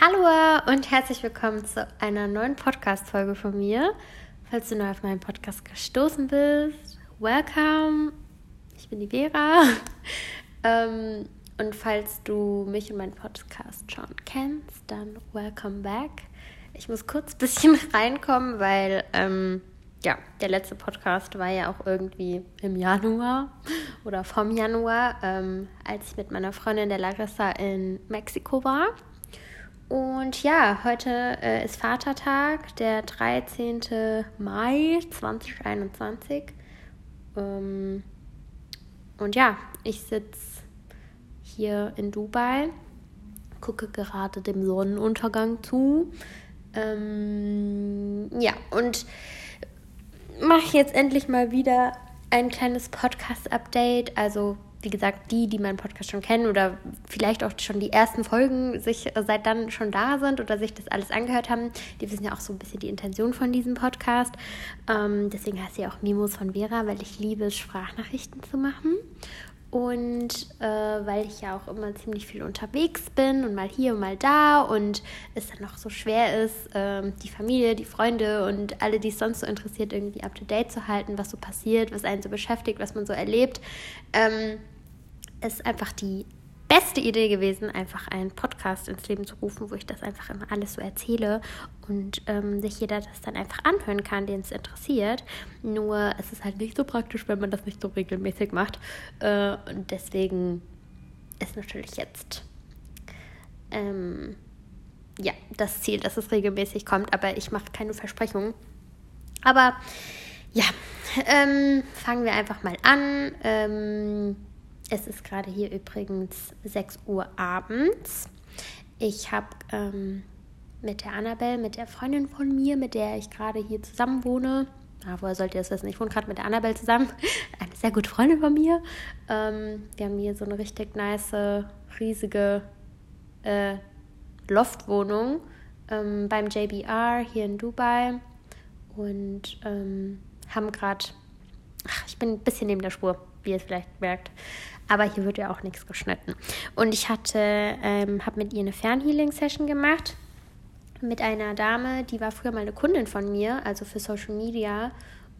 Hallo und herzlich willkommen zu einer neuen Podcast-Folge von mir. Falls du neu auf meinen Podcast gestoßen bist, welcome. Ich bin die Vera. ähm, und falls du mich und meinen Podcast schon kennst, dann welcome back. Ich muss kurz ein bisschen reinkommen, weil ähm, ja, der letzte Podcast war ja auch irgendwie im Januar oder vom Januar, ähm, als ich mit meiner Freundin der Larissa in Mexiko war. Und ja, heute äh, ist Vatertag, der 13. Mai 2021. Ähm, und ja, ich sitze hier in Dubai, gucke gerade dem Sonnenuntergang zu. Ähm, ja, und mache jetzt endlich mal wieder ein kleines Podcast-Update. Also wie gesagt, die, die meinen Podcast schon kennen oder vielleicht auch schon die ersten Folgen sich seit dann schon da sind oder sich das alles angehört haben, die wissen ja auch so ein bisschen die Intention von diesem Podcast. Ähm, deswegen heißt sie auch Mimos von Vera, weil ich liebe es, Sprachnachrichten zu machen. Und äh, weil ich ja auch immer ziemlich viel unterwegs bin und mal hier und mal da und es dann auch so schwer ist, äh, die Familie, die Freunde und alle, die es sonst so interessiert, irgendwie up to date zu halten, was so passiert, was einen so beschäftigt, was man so erlebt, ähm, ist einfach die beste Idee gewesen, einfach einen Podcast ins Leben zu rufen, wo ich das einfach immer alles so erzähle und ähm, sich jeder das dann einfach anhören kann, den es interessiert. Nur es ist halt nicht so praktisch, wenn man das nicht so regelmäßig macht. Äh, und deswegen ist natürlich jetzt ähm, ja das Ziel, dass es regelmäßig kommt, aber ich mache keine Versprechungen. Aber ja, ähm, fangen wir einfach mal an. Es ist gerade hier übrigens 6 Uhr abends. Ich habe ähm, mit der Annabelle, mit der Freundin von mir, mit der ich gerade hier zusammen wohne, ah, woher sollt ihr das wissen? Ich wohne gerade mit der Annabelle zusammen, eine sehr gute Freundin von mir. Ähm, wir haben hier so eine richtig nice, riesige äh, Loftwohnung ähm, beim JBR hier in Dubai und ähm, haben gerade, ich bin ein bisschen neben der Spur, wie ihr vielleicht merkt. Aber hier wird ja auch nichts geschnitten. Und ich hatte, ähm, habe mit ihr eine Fernhealing-Session gemacht mit einer Dame, die war früher mal eine Kundin von mir, also für Social Media.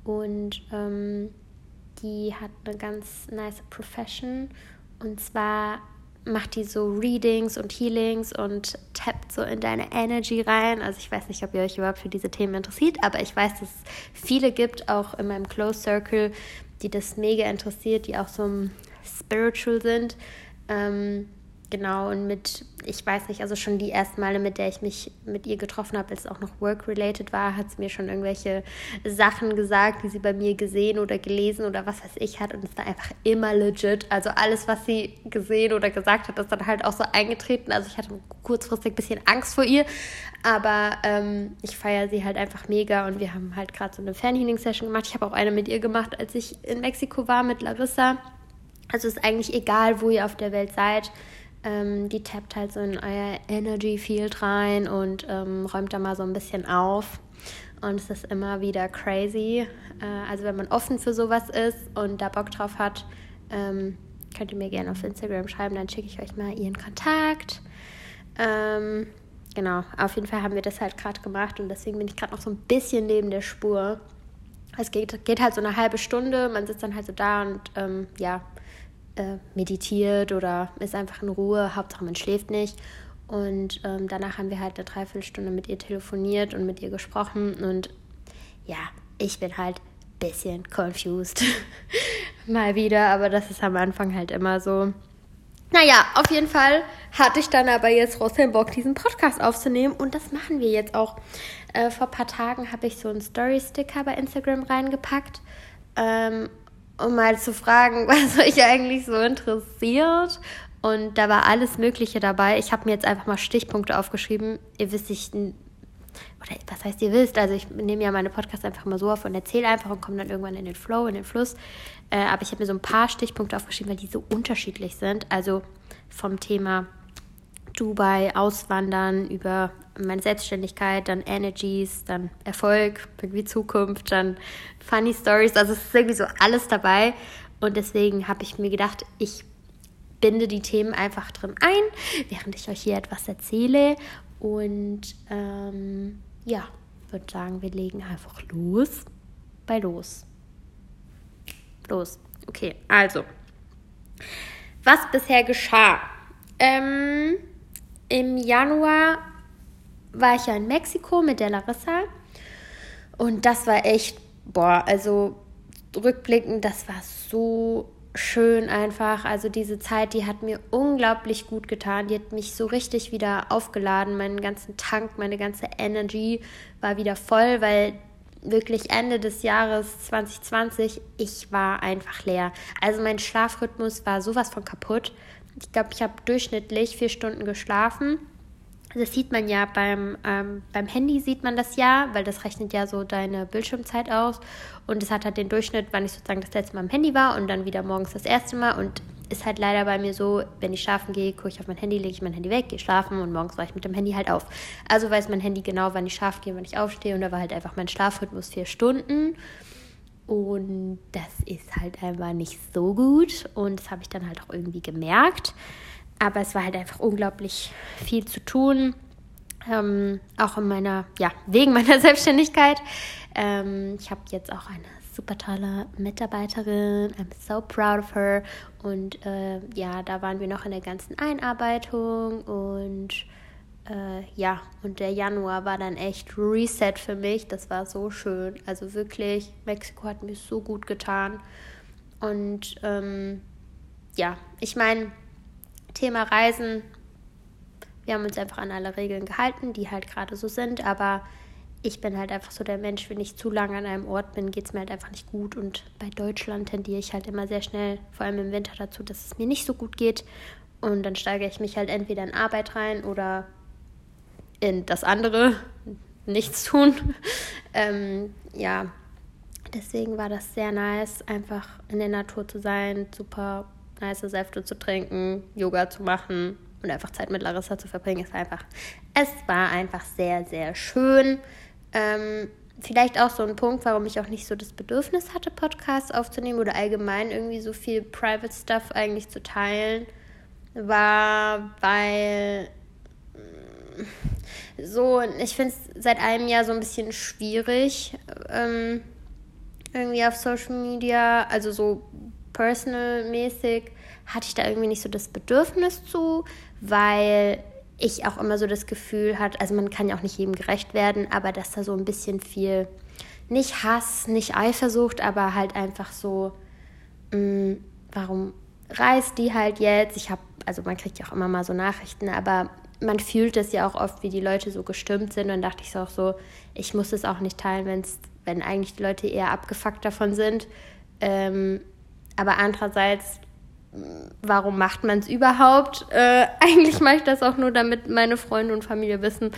Und ähm, die hat eine ganz nice Profession. Und zwar macht die so Readings und Healings und tappt so in deine Energy rein. Also ich weiß nicht, ob ihr euch überhaupt für diese Themen interessiert, aber ich weiß, dass es viele gibt, auch in meinem Close Circle, die das mega interessiert, die auch so spiritual sind. Ähm, genau, und mit, ich weiß nicht, also schon die ersten Male, mit der ich mich mit ihr getroffen habe, als es auch noch work-related war, hat sie mir schon irgendwelche Sachen gesagt, die sie bei mir gesehen oder gelesen oder was weiß ich hat. Und es war einfach immer legit. Also alles, was sie gesehen oder gesagt hat, ist dann halt auch so eingetreten. Also ich hatte kurzfristig ein bisschen Angst vor ihr. Aber ähm, ich feiere sie halt einfach mega und wir haben halt gerade so eine Fernhealing-Session gemacht. Ich habe auch eine mit ihr gemacht, als ich in Mexiko war mit Larissa. Also ist eigentlich egal, wo ihr auf der Welt seid. Ähm, die tappt halt so in euer Energy Field rein und ähm, räumt da mal so ein bisschen auf. Und es ist immer wieder crazy. Äh, also wenn man offen für sowas ist und da Bock drauf hat, ähm, könnt ihr mir gerne auf Instagram schreiben, dann schicke ich euch mal ihren Kontakt. Ähm, genau, auf jeden Fall haben wir das halt gerade gemacht und deswegen bin ich gerade noch so ein bisschen neben der Spur. Es geht, geht halt so eine halbe Stunde, man sitzt dann halt so da und ähm, ja, äh, meditiert oder ist einfach in Ruhe, Hauptsache man schläft nicht. Und ähm, danach haben wir halt eine Dreiviertelstunde mit ihr telefoniert und mit ihr gesprochen. Und ja, ich bin halt ein bisschen confused. Mal wieder, aber das ist am Anfang halt immer so. Naja, auf jeden Fall hatte ich dann aber jetzt trotzdem Bock, diesen Podcast aufzunehmen. Und das machen wir jetzt auch. Äh, vor ein paar Tagen habe ich so einen Story-Sticker bei Instagram reingepackt. Ähm, um mal zu fragen, was euch eigentlich so interessiert. Und da war alles Mögliche dabei. Ich habe mir jetzt einfach mal Stichpunkte aufgeschrieben. Ihr wisst, ich, oder was heißt ihr wisst, also ich nehme ja meine Podcasts einfach mal so auf und erzähle einfach und komme dann irgendwann in den Flow, in den Fluss. Äh, aber ich habe mir so ein paar Stichpunkte aufgeschrieben, weil die so unterschiedlich sind. Also vom Thema Dubai, Auswandern, über meine Selbstständigkeit, dann Energies, dann Erfolg, irgendwie Zukunft, dann Funny Stories. Also es ist irgendwie so alles dabei. Und deswegen habe ich mir gedacht, ich binde die Themen einfach drin ein, während ich euch hier etwas erzähle. Und ähm, ja, würde sagen, wir legen einfach los bei los. Los. Okay, also. Was bisher geschah? Ähm, Im Januar war ich ja in Mexiko mit der Larissa. Und das war echt, boah, also rückblickend, das war so schön einfach. Also diese Zeit, die hat mir unglaublich gut getan. Die hat mich so richtig wieder aufgeladen. Meinen ganzen Tank, meine ganze Energy war wieder voll, weil wirklich Ende des Jahres 2020, ich war einfach leer. Also mein Schlafrhythmus war sowas von kaputt. Ich glaube, ich habe durchschnittlich vier Stunden geschlafen. Das sieht man ja beim, ähm, beim Handy, sieht man das ja, weil das rechnet ja so deine Bildschirmzeit aus. Und es hat halt den Durchschnitt, wann ich sozusagen das letzte Mal am Handy war und dann wieder morgens das erste Mal. Und ist halt leider bei mir so, wenn ich schlafen gehe, gucke ich auf mein Handy, lege ich mein Handy weg, gehe schlafen und morgens war ich mit dem Handy halt auf. Also weiß mein Handy genau, wann ich schlafen gehe, wann ich aufstehe. Und da war halt einfach mein Schlafrhythmus vier Stunden. Und das ist halt einfach nicht so gut. Und das habe ich dann halt auch irgendwie gemerkt. Aber es war halt einfach unglaublich viel zu tun. Ähm, auch in meiner, ja, wegen meiner Selbstständigkeit. Ähm, ich habe jetzt auch eine super tolle Mitarbeiterin. I'm so proud of her. Und äh, ja, da waren wir noch in der ganzen Einarbeitung und äh, ja, und der Januar war dann echt Reset für mich. Das war so schön. Also wirklich, Mexiko hat mir so gut getan. Und ähm, ja, ich meine, Thema Reisen, wir haben uns einfach an alle Regeln gehalten, die halt gerade so sind, aber ich bin halt einfach so der Mensch, wenn ich zu lange an einem Ort bin, geht es mir halt einfach nicht gut. Und bei Deutschland tendiere ich halt immer sehr schnell, vor allem im Winter, dazu, dass es mir nicht so gut geht. Und dann steigere ich mich halt entweder in Arbeit rein oder in das andere, nichts tun. ähm, ja, deswegen war das sehr nice, einfach in der Natur zu sein, super nice Säfte zu trinken, Yoga zu machen und einfach Zeit mit Larissa zu verbringen. War einfach, es war einfach sehr, sehr schön. Ähm, vielleicht auch so ein Punkt, warum ich auch nicht so das Bedürfnis hatte, Podcasts aufzunehmen oder allgemein irgendwie so viel Private Stuff eigentlich zu teilen, war, weil mm, so, ich finde es seit einem Jahr so ein bisschen schwierig, ähm, irgendwie auf Social Media, also so personal-mäßig, hatte ich da irgendwie nicht so das Bedürfnis zu, weil ich auch immer so das Gefühl hatte, also man kann ja auch nicht jedem gerecht werden, aber dass da so ein bisschen viel, nicht Hass, nicht Eifersucht, aber halt einfach so, mh, mm, warum reist die halt jetzt? Ich habe, also man kriegt ja auch immer mal so Nachrichten, aber man fühlt es ja auch oft, wie die Leute so gestimmt sind. Und dann dachte ich so auch so, ich muss es auch nicht teilen, wenn's, wenn eigentlich die Leute eher abgefuckt davon sind. Ähm, aber andererseits warum macht man es überhaupt? Äh, eigentlich mache ich das auch nur, damit meine Freunde und Familie wissen,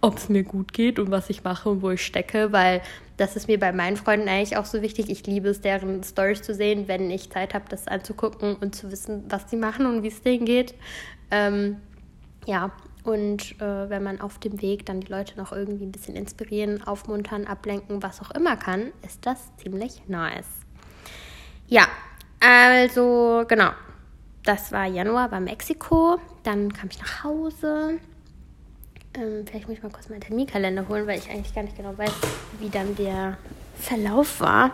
ob es mir gut geht und was ich mache und wo ich stecke, weil das ist mir bei meinen Freunden eigentlich auch so wichtig. Ich liebe es, deren Stories zu sehen, wenn ich Zeit habe, das anzugucken und zu wissen, was sie machen und wie es denen geht. Ähm, ja, und äh, wenn man auf dem Weg dann die Leute noch irgendwie ein bisschen inspirieren, aufmuntern, ablenken, was auch immer kann, ist das ziemlich nice. Ja, also, genau. Das war Januar bei Mexiko. Dann kam ich nach Hause. Ähm, vielleicht muss ich mal kurz meinen Terminkalender holen, weil ich eigentlich gar nicht genau weiß, wie dann der Verlauf war.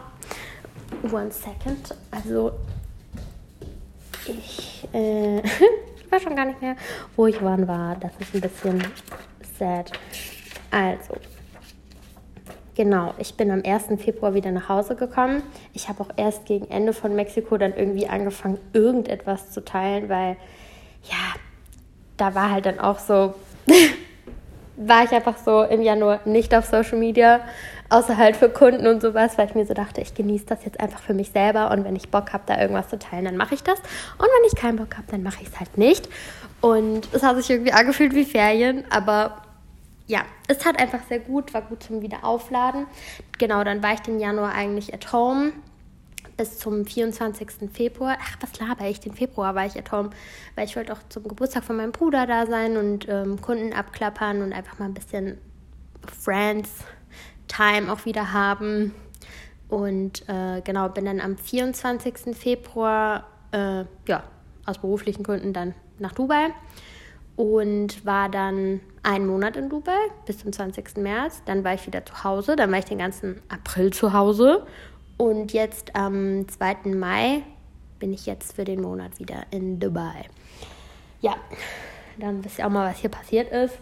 One second. Also, ich äh, weiß schon gar nicht mehr, wo ich wann war. Das ist ein bisschen sad. Also, Genau, ich bin am 1. Februar wieder nach Hause gekommen. Ich habe auch erst gegen Ende von Mexiko dann irgendwie angefangen, irgendetwas zu teilen, weil ja, da war halt dann auch so, war ich einfach so im Januar nicht auf Social Media, außer halt für Kunden und sowas, weil ich mir so dachte, ich genieße das jetzt einfach für mich selber und wenn ich Bock habe, da irgendwas zu teilen, dann mache ich das. Und wenn ich keinen Bock habe, dann mache ich es halt nicht. Und es hat sich irgendwie angefühlt wie Ferien, aber ja, es hat einfach sehr gut, war gut zum Wiederaufladen. Genau, dann war ich den Januar eigentlich at home bis zum 24. Februar. Ach, was laber ich? Den Februar war ich at home, weil ich wollte auch zum Geburtstag von meinem Bruder da sein und ähm, Kunden abklappern und einfach mal ein bisschen Friends-Time auch wieder haben. Und äh, genau, bin dann am 24. Februar äh, ja, aus beruflichen Gründen dann nach Dubai und war dann einen Monat in Dubai bis zum 20. März. Dann war ich wieder zu Hause. Dann war ich den ganzen April zu Hause. Und jetzt am 2. Mai bin ich jetzt für den Monat wieder in Dubai. Ja, dann wisst ihr auch mal, was hier passiert ist,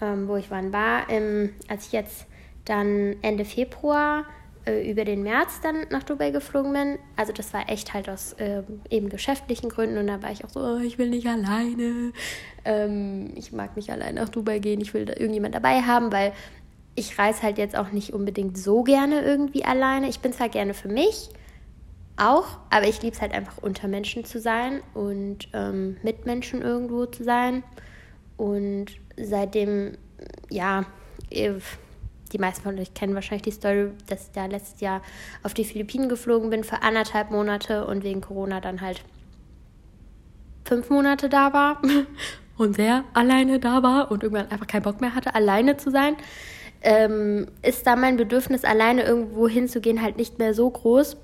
ähm, wo ich wann war. Ähm, als ich jetzt dann Ende Februar äh, über den März dann nach Dubai geflogen bin. Also das war echt halt aus äh, eben geschäftlichen Gründen und da war ich auch so, oh, ich will nicht alleine. Ähm, ich mag nicht allein nach Dubai gehen, ich will da irgendjemand dabei haben, weil ich reise halt jetzt auch nicht unbedingt so gerne irgendwie alleine. Ich bin zwar gerne für mich, auch, aber ich liebe es halt einfach unter Menschen zu sein und ähm, mit Menschen irgendwo zu sein. Und seitdem, ja, die meisten von euch kennen wahrscheinlich die Story, dass ich da letztes Jahr auf die Philippinen geflogen bin für anderthalb Monate und wegen Corona dann halt fünf Monate da war und sehr alleine da war und irgendwann einfach keinen Bock mehr hatte, alleine zu sein, ähm, ist da mein Bedürfnis, alleine irgendwo hinzugehen, halt nicht mehr so groß.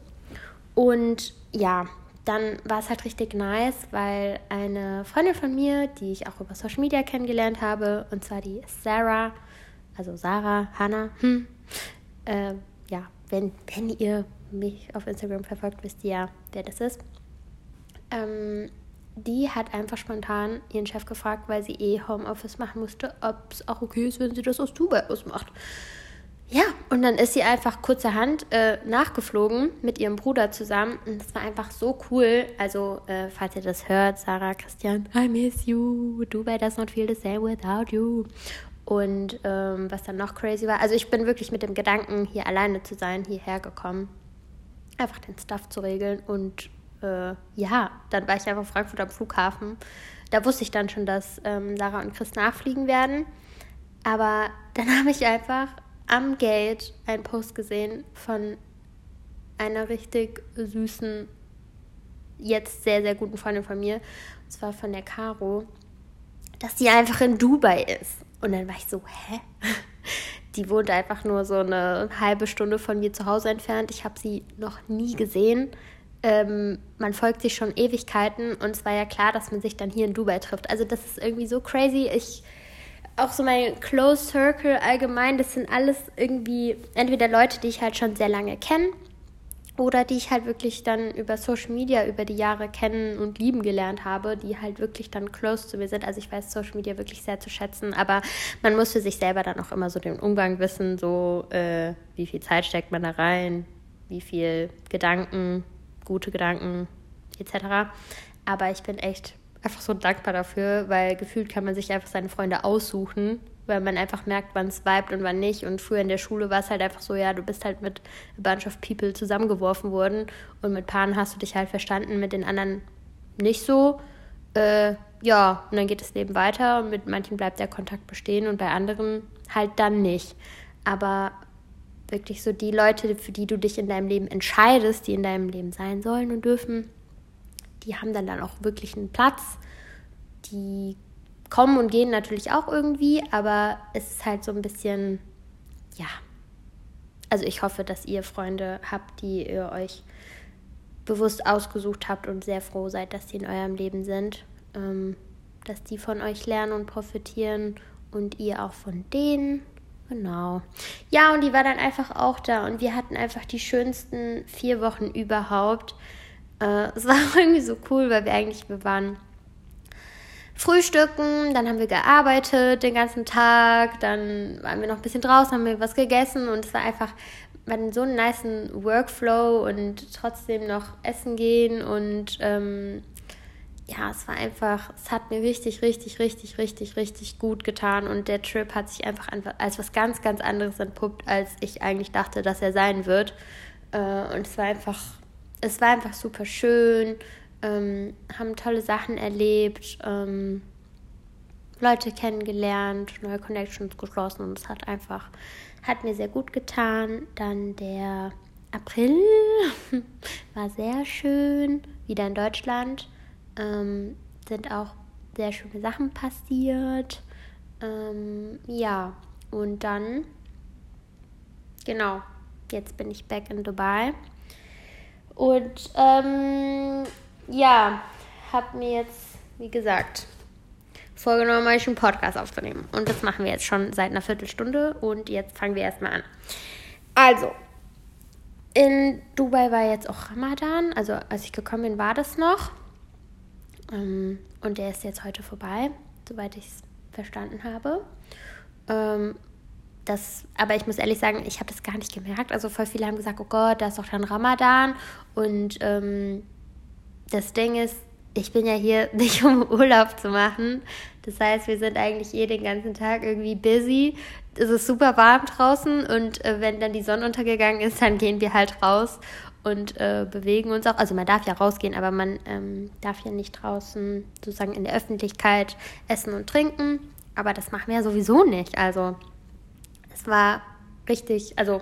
Und ja, dann war es halt richtig nice, weil eine Freundin von mir, die ich auch über Social Media kennengelernt habe, und zwar die Sarah, also Sarah, Hannah, hm, äh, ja, wenn, wenn ihr mich auf Instagram verfolgt, wisst ihr ja, wer das ist. Ähm, die hat einfach spontan ihren Chef gefragt, weil sie eh Homeoffice machen musste, ob es auch okay ist, wenn sie das aus Dubai ausmacht. Ja, und dann ist sie einfach kurzerhand äh, nachgeflogen mit ihrem Bruder zusammen. Und das war einfach so cool. Also, äh, falls ihr das hört, Sarah, Christian, I miss you. Dubai does not feel the same without you. Und ähm, was dann noch crazy war, also ich bin wirklich mit dem Gedanken, hier alleine zu sein, hierher gekommen. Einfach den Stuff zu regeln. Und äh, ja, dann war ich einfach in Frankfurt am Flughafen. Da wusste ich dann schon, dass ähm, Sarah und Chris nachfliegen werden. Aber dann habe ich einfach am Gate einen Post gesehen von einer richtig süßen, jetzt sehr, sehr guten Freundin von mir. Und zwar von der Caro, dass die einfach in Dubai ist. Und dann war ich so, hä? Die wohnt einfach nur so eine halbe Stunde von mir zu Hause entfernt. Ich habe sie noch nie gesehen. Ähm, man folgt sich schon Ewigkeiten und es war ja klar, dass man sich dann hier in Dubai trifft. Also das ist irgendwie so crazy. Ich auch so mein Close Circle allgemein, das sind alles irgendwie entweder Leute, die ich halt schon sehr lange kenne oder die ich halt wirklich dann über Social Media über die Jahre kennen und lieben gelernt habe, die halt wirklich dann close zu mir sind. Also ich weiß Social Media wirklich sehr zu schätzen, aber man muss für sich selber dann auch immer so den Umgang wissen, so äh, wie viel Zeit steckt man da rein, wie viel Gedanken, gute Gedanken etc. Aber ich bin echt einfach so dankbar dafür, weil gefühlt kann man sich einfach seine Freunde aussuchen weil man einfach merkt, wann es vibet und wann nicht. Und früher in der Schule war es halt einfach so, ja, du bist halt mit a bunch of people zusammengeworfen worden und mit Paaren hast du dich halt verstanden, mit den anderen nicht so. Äh, ja, und dann geht das Leben weiter und mit manchen bleibt der Kontakt bestehen und bei anderen halt dann nicht. Aber wirklich so die Leute, für die du dich in deinem Leben entscheidest, die in deinem Leben sein sollen und dürfen, die haben dann dann auch wirklich einen Platz. Die kommen und gehen natürlich auch irgendwie, aber es ist halt so ein bisschen, ja. Also ich hoffe, dass ihr Freunde habt, die ihr euch bewusst ausgesucht habt und sehr froh seid, dass die in eurem Leben sind. Ähm, dass die von euch lernen und profitieren und ihr auch von denen. Genau. Ja, und die war dann einfach auch da und wir hatten einfach die schönsten vier Wochen überhaupt. Äh, es war irgendwie so cool, weil wir eigentlich, wir waren frühstücken, dann haben wir gearbeitet den ganzen Tag, dann waren wir noch ein bisschen draußen, haben wir was gegessen und es war einfach man so einen nice Workflow und trotzdem noch essen gehen und ähm, ja, es war einfach, es hat mir richtig, richtig, richtig, richtig, richtig gut getan und der Trip hat sich einfach als was ganz, ganz anderes entpuppt, als ich eigentlich dachte, dass er sein wird. Äh, und es war einfach, es war einfach super schön ähm, haben tolle Sachen erlebt, ähm, Leute kennengelernt, neue Connections geschlossen und es hat einfach, hat mir sehr gut getan. Dann der April war sehr schön, wieder in Deutschland. Ähm, sind auch sehr schöne Sachen passiert. Ähm, ja, und dann, genau, jetzt bin ich back in Dubai. Und ähm, ja, habe mir jetzt, wie gesagt, vorgenommen, euch einen Podcast aufzunehmen. Und das machen wir jetzt schon seit einer Viertelstunde. Und jetzt fangen wir erstmal an. Also, in Dubai war jetzt auch Ramadan. Also, als ich gekommen bin, war das noch. Ähm, und der ist jetzt heute vorbei, soweit ich es verstanden habe. Ähm, das, aber ich muss ehrlich sagen, ich habe das gar nicht gemerkt. Also voll viele haben gesagt, oh Gott, da ist doch dann Ramadan. Und ähm, das Ding ist, ich bin ja hier nicht um Urlaub zu machen. Das heißt, wir sind eigentlich eh den ganzen Tag irgendwie busy. Es ist super warm draußen und äh, wenn dann die Sonne untergegangen ist, dann gehen wir halt raus und äh, bewegen uns auch. Also man darf ja rausgehen, aber man ähm, darf ja nicht draußen sozusagen in der Öffentlichkeit essen und trinken. Aber das machen wir ja sowieso nicht. Also es war richtig, also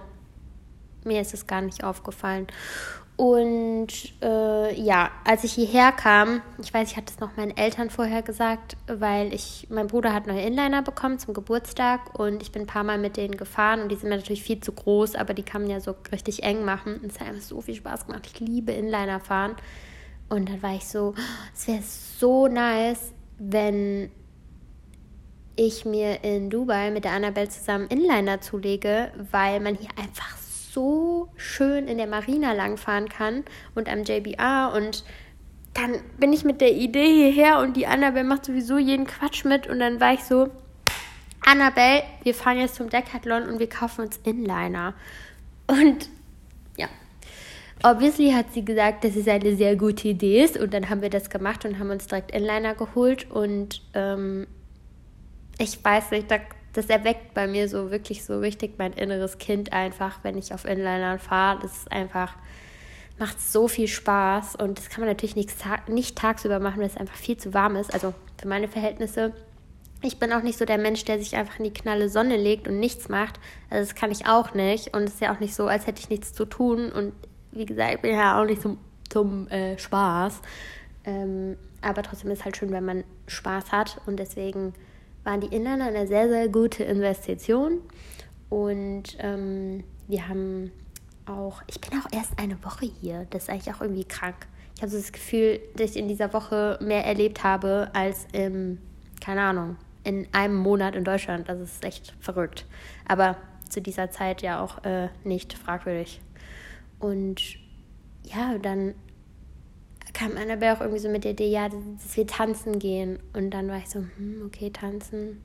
mir ist es gar nicht aufgefallen. Und äh, ja, als ich hierher kam, ich weiß, ich hatte es noch meinen Eltern vorher gesagt, weil ich, mein Bruder hat neue Inliner bekommen zum Geburtstag und ich bin ein paar Mal mit denen gefahren und die sind mir natürlich viel zu groß, aber die kann man ja so richtig eng machen. Und es hat einfach so viel Spaß gemacht. Ich liebe Inliner fahren. Und dann war ich so, es wäre so nice, wenn ich mir in Dubai mit der Annabelle zusammen Inliner zulege, weil man hier einfach so schön in der Marina langfahren kann und am JBR und dann bin ich mit der Idee hierher und die Annabelle macht sowieso jeden Quatsch mit und dann war ich so, Annabelle, wir fahren jetzt zum Decathlon und wir kaufen uns Inliner. Und ja, obviously hat sie gesagt, dass es eine sehr gute Idee ist und dann haben wir das gemacht und haben uns direkt Inliner geholt und ähm, ich weiß nicht, da das erweckt bei mir so wirklich so richtig mein inneres Kind einfach, wenn ich auf Inlinern fahre. Das ist einfach, macht so viel Spaß und das kann man natürlich nicht, nicht tagsüber machen, weil es einfach viel zu warm ist. Also für meine Verhältnisse. Ich bin auch nicht so der Mensch, der sich einfach in die knalle Sonne legt und nichts macht. Also das kann ich auch nicht. Und es ist ja auch nicht so, als hätte ich nichts zu tun. Und wie gesagt, ich bin ja auch nicht zum, zum äh, Spaß. Ähm, aber trotzdem ist es halt schön, wenn man Spaß hat. Und deswegen waren die Inliner eine sehr, sehr gute Investition. Und ähm, wir haben auch, ich bin auch erst eine Woche hier. Das ist eigentlich auch irgendwie krank. Ich habe so das Gefühl, dass ich in dieser Woche mehr erlebt habe als im, keine Ahnung, in einem Monat in Deutschland. Das ist echt verrückt. Aber zu dieser Zeit ja auch äh, nicht fragwürdig. Und ja, dann kam Annabelle auch irgendwie so mit der Idee, ja, dass wir tanzen gehen. Und dann war ich so, hm, okay, tanzen.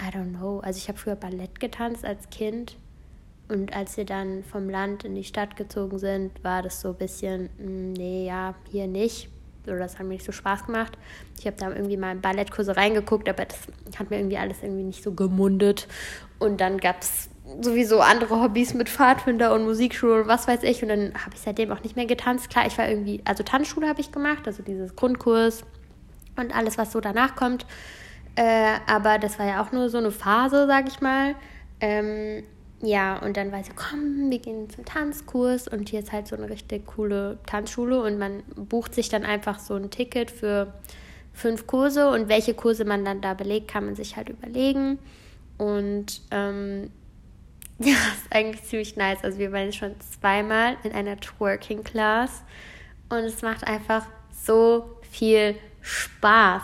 I don't know. Also ich habe früher Ballett getanzt als Kind. Und als wir dann vom Land in die Stadt gezogen sind, war das so ein bisschen, hm, nee, ja, hier nicht. Oder das hat mir nicht so Spaß gemacht. Ich habe da irgendwie mal in Ballettkurse reingeguckt, aber das hat mir irgendwie alles irgendwie nicht so gemundet. Und dann gab es sowieso andere Hobbys mit Pfadfinder und Musikschule und was weiß ich. Und dann habe ich seitdem auch nicht mehr getanzt. Klar, ich war irgendwie, also Tanzschule habe ich gemacht, also dieses Grundkurs und alles, was so danach kommt. Äh, aber das war ja auch nur so eine Phase, sag ich mal. Ähm, ja, und dann war sie, komm, wir gehen zum Tanzkurs und hier ist halt so eine richtig coole Tanzschule und man bucht sich dann einfach so ein Ticket für fünf Kurse und welche Kurse man dann da belegt, kann man sich halt überlegen. Und ähm, ja, ist eigentlich ziemlich nice. Also wir waren schon zweimal in einer Twerking Class und es macht einfach so viel Spaß.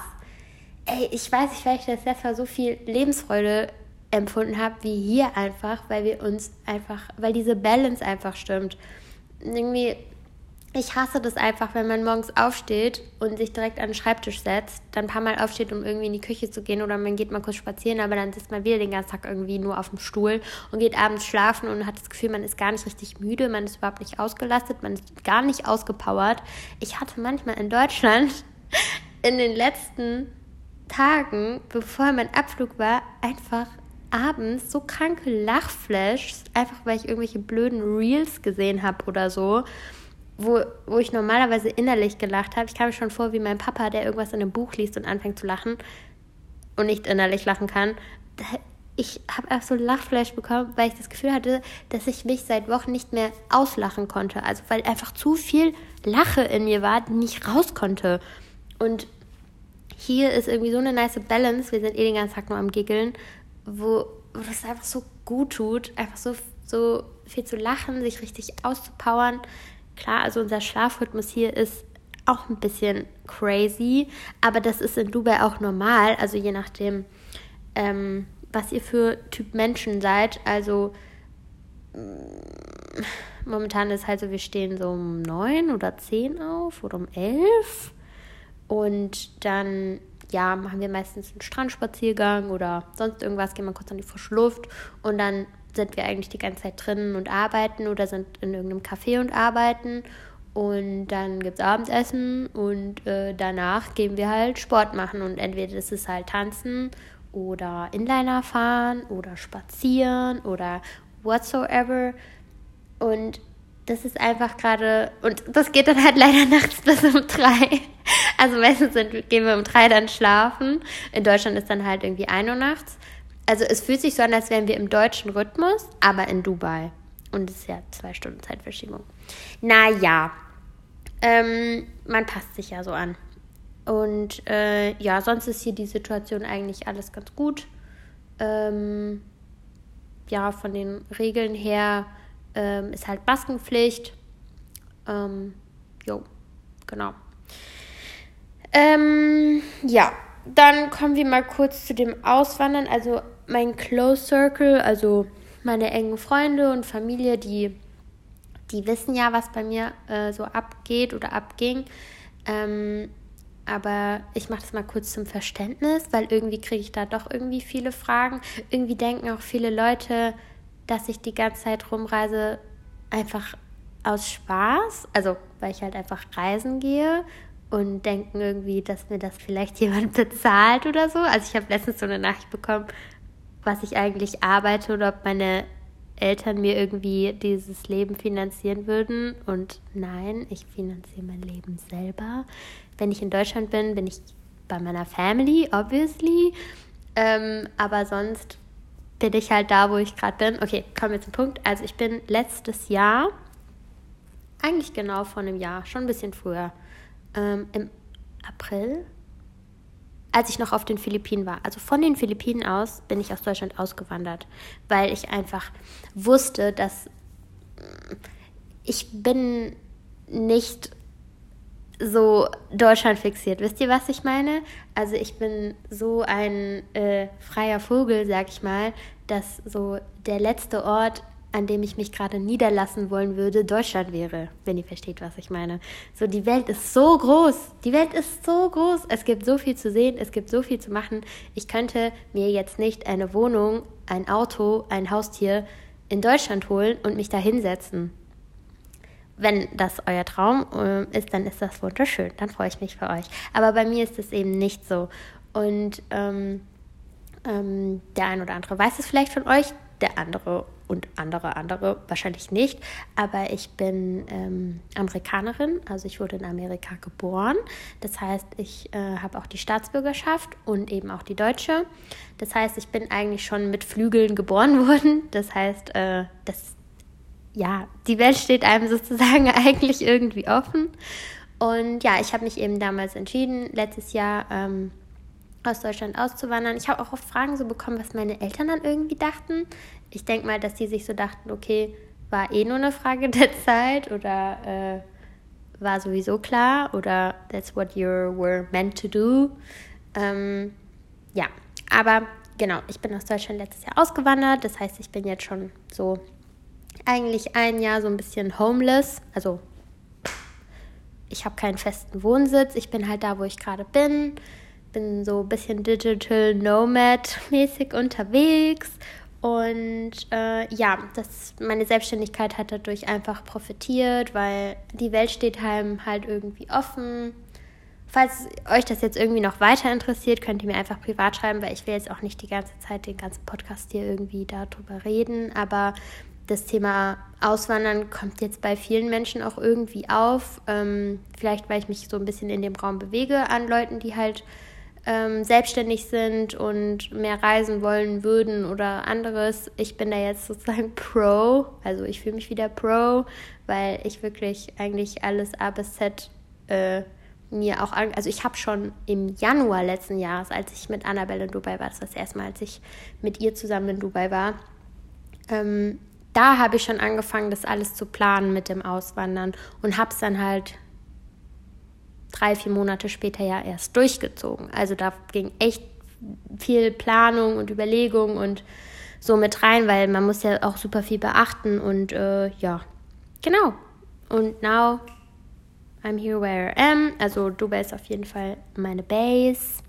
Ey, ich weiß nicht, weil ich das letzte Mal so viel Lebensfreude empfunden habe wie hier einfach, weil wir uns einfach, weil diese Balance einfach stimmt. Irgendwie ich hasse das einfach, wenn man morgens aufsteht und sich direkt an den Schreibtisch setzt, dann ein paar Mal aufsteht, um irgendwie in die Küche zu gehen oder man geht mal kurz spazieren, aber dann sitzt man wieder den ganzen Tag irgendwie nur auf dem Stuhl und geht abends schlafen und hat das Gefühl, man ist gar nicht richtig müde, man ist überhaupt nicht ausgelastet, man ist gar nicht ausgepowert. Ich hatte manchmal in Deutschland in den letzten Tagen, bevor mein Abflug war, einfach abends so kranke Lachflashs, einfach weil ich irgendwelche blöden Reels gesehen habe oder so wo, wo ich normalerweise innerlich gelacht habe. Ich kam mir schon vor wie mein Papa, der irgendwas in einem Buch liest und anfängt zu lachen und nicht innerlich lachen kann. Ich habe einfach so ein Lachflash bekommen, weil ich das Gefühl hatte, dass ich mich seit Wochen nicht mehr auslachen konnte. Also weil einfach zu viel Lache in mir war, die nicht raus konnte. Und hier ist irgendwie so eine nice Balance. Wir sind eh den ganzen Tag nur am Giggeln, wo, wo das einfach so gut tut, einfach so, so viel zu lachen, sich richtig auszupowern. Klar, also unser Schlafrhythmus hier ist auch ein bisschen crazy, aber das ist in Dubai auch normal, also je nachdem, ähm, was ihr für Typ Menschen seid. Also mm, momentan ist halt so, wir stehen so um neun oder zehn auf oder um elf und dann ja, machen wir meistens einen Strandspaziergang oder sonst irgendwas, gehen wir kurz an die frische Luft und dann sind wir eigentlich die ganze Zeit drinnen und arbeiten oder sind in irgendeinem Café und arbeiten. Und dann gibt es Abendessen und äh, danach gehen wir halt Sport machen. Und entweder ist es halt tanzen oder Inliner fahren oder spazieren oder whatsoever. Und das ist einfach gerade, und das geht dann halt leider nachts bis um drei. Also meistens sind, gehen wir um drei dann schlafen. In Deutschland ist dann halt irgendwie ein Uhr nachts. Also es fühlt sich so an, als wären wir im deutschen Rhythmus, aber in Dubai. Und es ist ja zwei Stunden Zeitverschiebung. Naja, ähm, man passt sich ja so an. Und äh, ja, sonst ist hier die Situation eigentlich alles ganz gut. Ähm, ja, von den Regeln her ähm, ist halt Maskenpflicht. Ähm, jo, genau. Ähm, ja, dann kommen wir mal kurz zu dem Auswandern. Also mein Close Circle, also meine engen Freunde und Familie, die, die wissen ja, was bei mir äh, so abgeht oder abging. Ähm, aber ich mache das mal kurz zum Verständnis, weil irgendwie kriege ich da doch irgendwie viele Fragen. Irgendwie denken auch viele Leute, dass ich die ganze Zeit rumreise, einfach aus Spaß. Also, weil ich halt einfach reisen gehe und denken irgendwie, dass mir das vielleicht jemand bezahlt oder so. Also ich habe letztens so eine Nachricht bekommen, was ich eigentlich arbeite oder ob meine Eltern mir irgendwie dieses Leben finanzieren würden. Und nein, ich finanziere mein Leben selber. Wenn ich in Deutschland bin, bin ich bei meiner Family, obviously. Ähm, aber sonst bin ich halt da, wo ich gerade bin. Okay, kommen wir zum Punkt. Also ich bin letztes Jahr, eigentlich genau vor einem Jahr, schon ein bisschen früher, ähm, im April, als ich noch auf den Philippinen war. Also von den Philippinen aus bin ich aus Deutschland ausgewandert, weil ich einfach wusste, dass ich bin nicht so Deutschland fixiert. Wisst ihr, was ich meine? Also ich bin so ein äh, freier Vogel, sag ich mal, dass so der letzte Ort an dem ich mich gerade niederlassen wollen würde, Deutschland wäre, wenn ihr versteht, was ich meine. So, die Welt ist so groß. Die Welt ist so groß. Es gibt so viel zu sehen, es gibt so viel zu machen. Ich könnte mir jetzt nicht eine Wohnung, ein Auto, ein Haustier in Deutschland holen und mich da hinsetzen. Wenn das euer Traum äh, ist, dann ist das wunderschön. Dann freue ich mich für euch. Aber bei mir ist es eben nicht so. Und ähm, ähm, der ein oder andere weiß es vielleicht von euch, der andere und andere, andere wahrscheinlich nicht. Aber ich bin ähm, Amerikanerin, also ich wurde in Amerika geboren. Das heißt, ich äh, habe auch die Staatsbürgerschaft und eben auch die deutsche. Das heißt, ich bin eigentlich schon mit Flügeln geboren worden. Das heißt, äh, das, ja, die Welt steht einem sozusagen eigentlich irgendwie offen. Und ja, ich habe mich eben damals entschieden, letztes Jahr ähm, aus Deutschland auszuwandern. Ich habe auch oft Fragen so bekommen, was meine Eltern dann irgendwie dachten ich denke mal, dass die sich so dachten, okay, war eh nur eine Frage der Zeit oder äh, war sowieso klar oder that's what you were meant to do. Ähm, ja, aber genau, ich bin aus Deutschland letztes Jahr ausgewandert. Das heißt, ich bin jetzt schon so eigentlich ein Jahr so ein bisschen homeless. Also ich habe keinen festen Wohnsitz. Ich bin halt da, wo ich gerade bin. Bin so ein bisschen Digital Nomad mäßig unterwegs und äh, ja, das, meine Selbstständigkeit hat dadurch einfach profitiert, weil die Welt steht einem halt irgendwie offen. Falls euch das jetzt irgendwie noch weiter interessiert, könnt ihr mir einfach privat schreiben, weil ich will jetzt auch nicht die ganze Zeit den ganzen Podcast hier irgendwie darüber reden. Aber das Thema Auswandern kommt jetzt bei vielen Menschen auch irgendwie auf. Ähm, vielleicht, weil ich mich so ein bisschen in dem Raum bewege an Leuten, die halt ähm, selbstständig sind und mehr reisen wollen würden oder anderes. Ich bin da jetzt sozusagen Pro, also ich fühle mich wieder Pro, weil ich wirklich eigentlich alles A bis Z äh, mir auch an. Also ich habe schon im Januar letzten Jahres, als ich mit Annabelle in Dubai war, das war das erste Mal, als ich mit ihr zusammen in Dubai war, ähm, da habe ich schon angefangen, das alles zu planen mit dem Auswandern und habe es dann halt drei, vier Monate später ja erst durchgezogen. Also da ging echt viel Planung und Überlegung und so mit rein, weil man muss ja auch super viel beachten und äh, ja, genau. Und now I'm here where I am. Also Dubai ist auf jeden Fall meine Base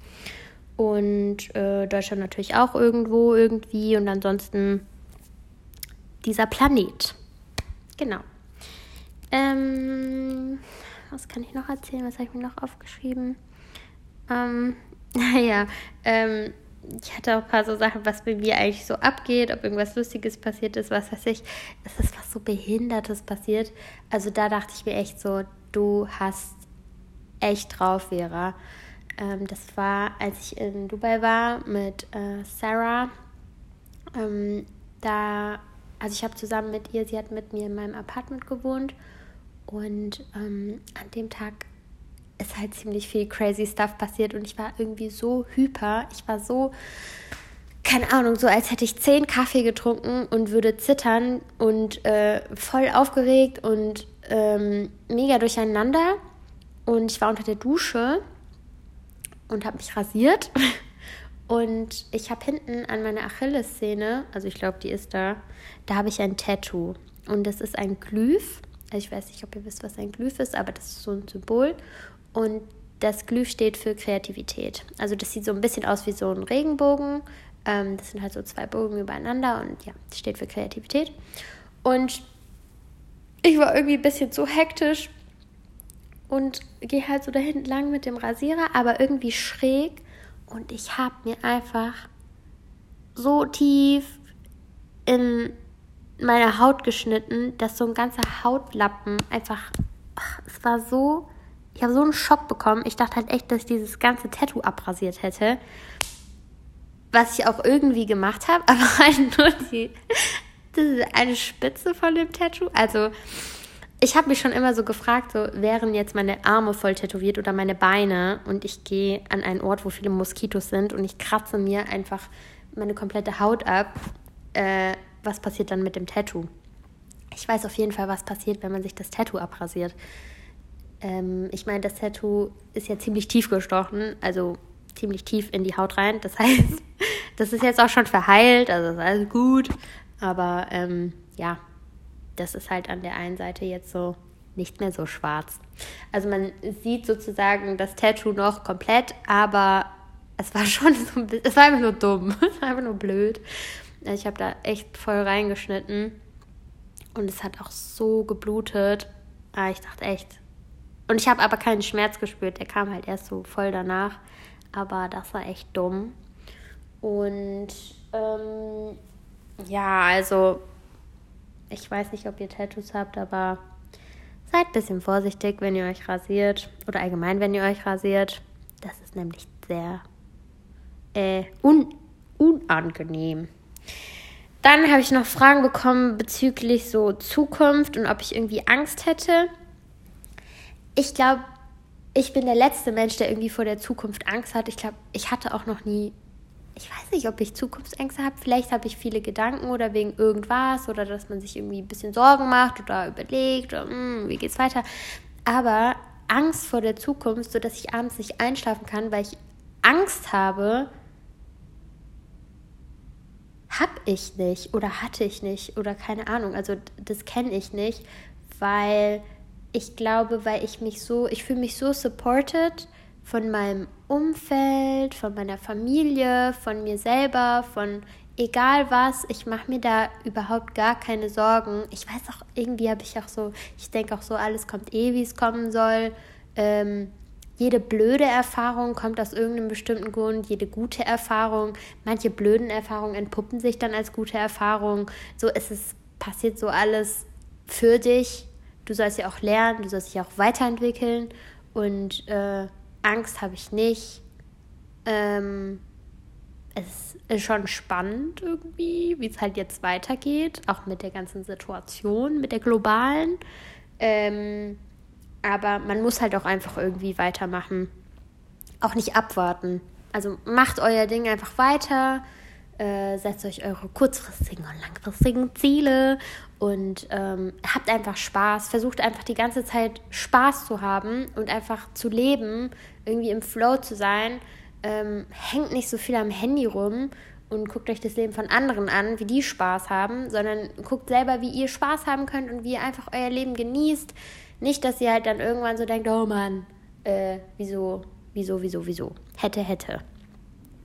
und äh, Deutschland natürlich auch irgendwo irgendwie und ansonsten dieser Planet. Genau. Ähm, was kann ich noch erzählen? Was habe ich mir noch aufgeschrieben? Ähm, naja, ähm, ich hatte auch ein paar so Sachen, was bei mir eigentlich so abgeht, ob irgendwas Lustiges passiert ist, was weiß ich. Es ist was so Behindertes passiert. Also da dachte ich mir echt so, du hast echt drauf, Vera. Ähm, das war, als ich in Dubai war mit äh, Sarah. Ähm, da, also ich habe zusammen mit ihr, sie hat mit mir in meinem Apartment gewohnt und ähm, an dem Tag ist halt ziemlich viel crazy Stuff passiert und ich war irgendwie so hyper. Ich war so, keine Ahnung, so als hätte ich zehn Kaffee getrunken und würde zittern und äh, voll aufgeregt und ähm, mega durcheinander. Und ich war unter der Dusche und habe mich rasiert. Und ich habe hinten an meiner Achillessehne, also ich glaube, die ist da, da habe ich ein Tattoo. Und das ist ein Glyph. Also ich weiß nicht, ob ihr wisst, was ein Glyph ist, aber das ist so ein Symbol. Und das Glyph steht für Kreativität. Also das sieht so ein bisschen aus wie so ein Regenbogen. Ähm, das sind halt so zwei Bogen übereinander und ja, steht für Kreativität. Und ich war irgendwie ein bisschen zu hektisch und gehe halt so da hinten lang mit dem Rasierer, aber irgendwie schräg. Und ich habe mir einfach so tief in meine Haut geschnitten, dass so ein ganzer Hautlappen einfach, ach, es war so ich habe so einen Schock bekommen. Ich dachte halt echt, dass ich dieses ganze Tattoo abrasiert hätte. Was ich auch irgendwie gemacht habe, aber halt nur die, das ist eine Spitze von dem Tattoo. Also, ich habe mich schon immer so gefragt, so wären jetzt meine Arme voll tätowiert oder meine Beine und ich gehe an einen Ort, wo viele Moskitos sind und ich kratze mir einfach meine komplette Haut ab. Äh, was passiert dann mit dem Tattoo? Ich weiß auf jeden Fall, was passiert, wenn man sich das Tattoo abrasiert. Ähm, ich meine, das Tattoo ist ja ziemlich tief gestochen, also ziemlich tief in die Haut rein. Das heißt, das ist jetzt auch schon verheilt, also ist alles gut. Aber ähm, ja, das ist halt an der einen Seite jetzt so nicht mehr so schwarz. Also man sieht sozusagen das Tattoo noch komplett, aber es war schon so ein bisschen, es war einfach nur dumm, es war einfach nur blöd. Ich habe da echt voll reingeschnitten und es hat auch so geblutet. Ah, ich dachte echt, und ich habe aber keinen Schmerz gespürt, der kam halt erst so voll danach. Aber das war echt dumm. Und ähm, ja, also ich weiß nicht, ob ihr Tattoos habt, aber seid ein bisschen vorsichtig, wenn ihr euch rasiert. Oder allgemein, wenn ihr euch rasiert. Das ist nämlich sehr äh, un unangenehm. Dann habe ich noch Fragen bekommen bezüglich so Zukunft und ob ich irgendwie Angst hätte ich glaube, ich bin der letzte Mensch, der irgendwie vor der Zukunft Angst hat. Ich glaube, ich hatte auch noch nie, ich weiß nicht, ob ich Zukunftsängste habe. Vielleicht habe ich viele Gedanken oder wegen irgendwas oder dass man sich irgendwie ein bisschen Sorgen macht oder überlegt, oder, hm, wie geht's weiter. Aber Angst vor der Zukunft, sodass ich abends nicht einschlafen kann, weil ich Angst habe, habe ich nicht oder hatte ich nicht oder keine Ahnung. Also das kenne ich nicht, weil ich glaube, weil ich mich so, ich fühle mich so supported von meinem Umfeld, von meiner Familie, von mir selber, von egal was, ich mache mir da überhaupt gar keine Sorgen. Ich weiß auch, irgendwie habe ich auch so, ich denke auch so, alles kommt eh, wie es kommen soll. Ähm, jede blöde Erfahrung kommt aus irgendeinem bestimmten Grund, jede gute Erfahrung, manche blöden Erfahrungen entpuppen sich dann als gute Erfahrung. So ist es passiert so alles für dich du sollst ja auch lernen, du sollst dich auch weiterentwickeln und äh, Angst habe ich nicht. Ähm, es ist schon spannend irgendwie, wie es halt jetzt weitergeht, auch mit der ganzen Situation, mit der globalen. Ähm, aber man muss halt auch einfach irgendwie weitermachen. Auch nicht abwarten. Also macht euer Ding einfach weiter. äh, setzt euch eure kurzfristigen und langfristigen Ziele und ähm, habt einfach Spaß. Versucht einfach die ganze Zeit Spaß zu haben und einfach zu leben, irgendwie im Flow zu sein. Ähm, hängt nicht so viel am Handy rum und guckt euch das Leben von anderen an, wie die Spaß haben, sondern guckt selber, wie ihr Spaß haben könnt und wie ihr einfach euer Leben genießt. Nicht, dass ihr halt dann irgendwann so denkt, oh Mann, äh, wieso, wieso, wieso, wieso. Hätte, hätte.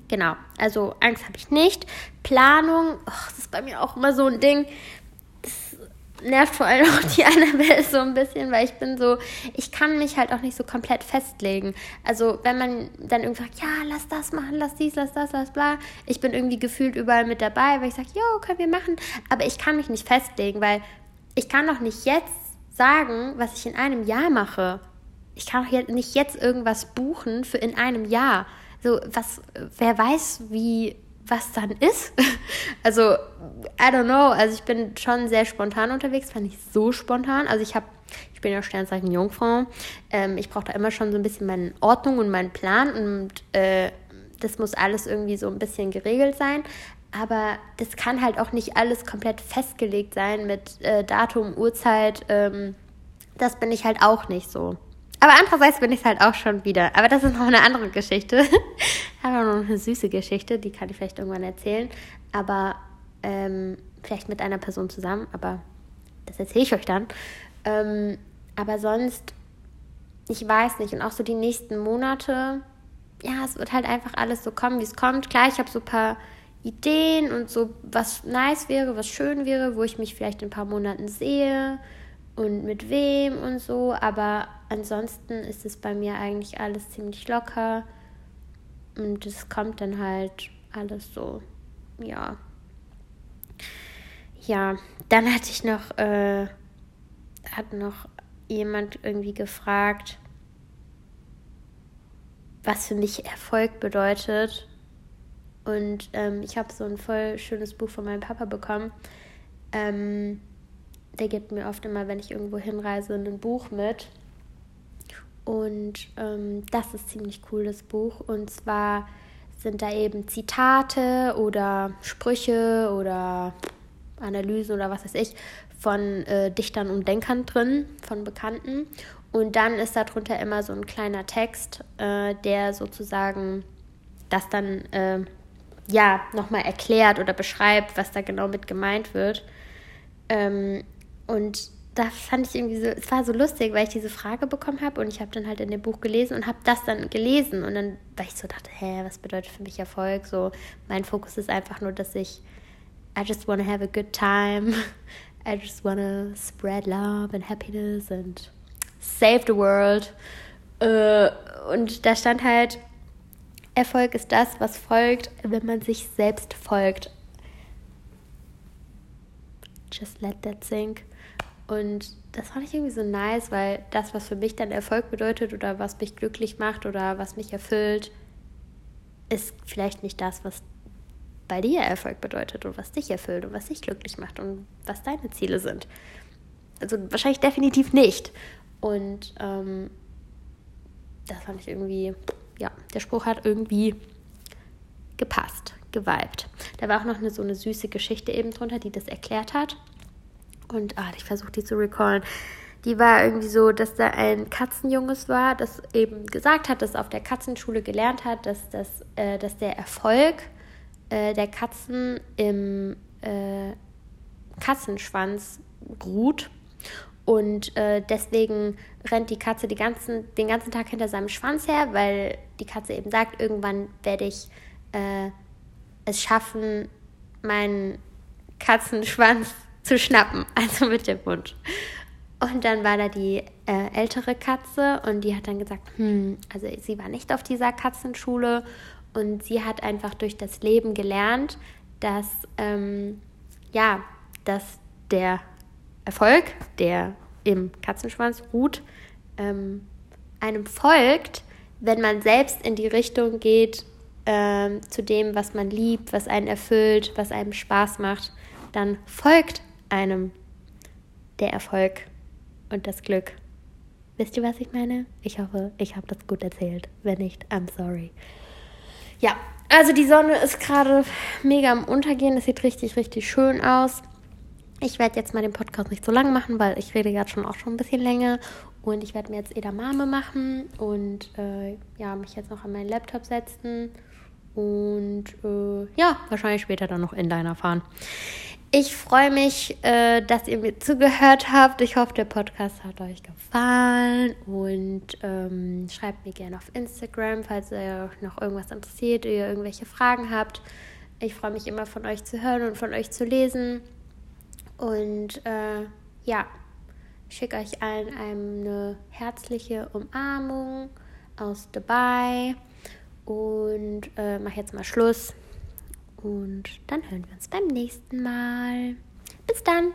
Genau, also Angst habe ich nicht. Planung, oh, das ist bei mir auch immer so ein Ding. Das nervt vor allem auch die Annabelle so ein bisschen, weil ich bin so, ich kann mich halt auch nicht so komplett festlegen. Also wenn man dann irgendwie sagt, ja, lass das machen, lass dies, lass das, lass bla. Ich bin irgendwie gefühlt überall mit dabei, weil ich sage, jo, können wir machen. Aber ich kann mich nicht festlegen, weil ich kann doch nicht jetzt sagen, was ich in einem Jahr mache. Ich kann doch nicht jetzt irgendwas buchen für in einem Jahr. So, was, wer weiß, wie, was dann ist. Also, I don't know. Also, ich bin schon sehr spontan unterwegs, fand ich so spontan. Also, ich habe, ich bin ja Sternzeichen Jungfrau. Ähm, ich brauche da immer schon so ein bisschen meine Ordnung und meinen Plan und äh, das muss alles irgendwie so ein bisschen geregelt sein. Aber das kann halt auch nicht alles komplett festgelegt sein mit äh, Datum, Uhrzeit. Ähm, das bin ich halt auch nicht so. Aber andererseits bin ich es halt auch schon wieder. Aber das ist noch eine andere Geschichte. ich habe noch eine süße Geschichte, die kann ich vielleicht irgendwann erzählen. Aber ähm, vielleicht mit einer Person zusammen. Aber das erzähle ich euch dann. Ähm, aber sonst, ich weiß nicht. Und auch so die nächsten Monate, ja, es wird halt einfach alles so kommen, wie es kommt. Klar, ich habe so ein paar Ideen und so, was nice wäre, was schön wäre, wo ich mich vielleicht in ein paar Monaten sehe und mit wem und so. Aber ansonsten ist es bei mir eigentlich alles ziemlich locker und es kommt dann halt alles so, ja. Ja, dann hatte ich noch, äh, hat noch jemand irgendwie gefragt, was für mich Erfolg bedeutet. Und ähm, ich habe so ein voll schönes Buch von meinem Papa bekommen. Ähm, der gibt mir oft immer, wenn ich irgendwo hinreise, ein Buch mit. Und ähm, das ist ziemlich cool, das Buch. Und zwar sind da eben Zitate oder Sprüche oder Analysen oder was weiß ich von äh, Dichtern und Denkern drin, von Bekannten. Und dann ist darunter immer so ein kleiner Text, äh, der sozusagen das dann äh, ja nochmal erklärt oder beschreibt, was da genau mit gemeint wird. Ähm, und da fand ich irgendwie so, es war so lustig, weil ich diese Frage bekommen habe und ich habe dann halt in dem Buch gelesen und habe das dann gelesen und dann war ich so dachte, hä, was bedeutet für mich Erfolg? So, mein Fokus ist einfach nur, dass ich I just wanna have a good time. I just wanna spread love and happiness and save the world. Äh, und da stand halt, Erfolg ist das, was folgt, wenn man sich selbst folgt. Just let that sink. Und das fand ich irgendwie so nice, weil das, was für mich dann Erfolg bedeutet oder was mich glücklich macht oder was mich erfüllt, ist vielleicht nicht das, was bei dir Erfolg bedeutet und was dich erfüllt und was dich glücklich macht und was deine Ziele sind. Also wahrscheinlich definitiv nicht. Und ähm, das fand ich irgendwie, ja, der Spruch hat irgendwie gepasst, geweibt. Da war auch noch eine, so eine süße Geschichte eben drunter, die das erklärt hat. Und ah, ich versuche die zu recallen. Die war irgendwie so, dass da ein Katzenjunges war, das eben gesagt hat, dass auf der Katzenschule gelernt hat, dass, das, äh, dass der Erfolg äh, der Katzen im äh, Katzenschwanz ruht. Und äh, deswegen rennt die Katze ganzen, den ganzen Tag hinter seinem Schwanz her, weil die Katze eben sagt, irgendwann werde ich äh, es schaffen, meinen Katzenschwanz zu schnappen, also mit dem Mund. Und dann war da die äh, ältere Katze und die hat dann gesagt, hm, also sie war nicht auf dieser Katzenschule und sie hat einfach durch das Leben gelernt, dass ähm, ja, dass der Erfolg, der im Katzenschwanz ruht, ähm, einem folgt, wenn man selbst in die Richtung geht ähm, zu dem, was man liebt, was einen erfüllt, was einem Spaß macht, dann folgt einem der Erfolg und das Glück. Wisst ihr, was ich meine? Ich hoffe, ich habe das gut erzählt. Wenn nicht, I'm sorry. Ja, also die Sonne ist gerade mega am Untergehen. Es sieht richtig, richtig schön aus. Ich werde jetzt mal den Podcast nicht so lang machen, weil ich rede gerade schon auch schon ein bisschen länger. Und ich werde mir jetzt Edamame machen und äh, ja, mich jetzt noch an meinen Laptop setzen und äh, ja, wahrscheinlich später dann noch in deiner fahren. Ich freue mich, äh, dass ihr mir zugehört habt. Ich hoffe, der Podcast hat euch gefallen und ähm, schreibt mir gerne auf Instagram, falls ihr noch irgendwas interessiert, ihr irgendwelche Fragen habt. Ich freue mich immer von euch zu hören und von euch zu lesen. Und äh, ja, schicke euch allen eine herzliche Umarmung aus Dubai und äh, mache jetzt mal Schluss. Und dann hören wir uns beim nächsten Mal. Bis dann!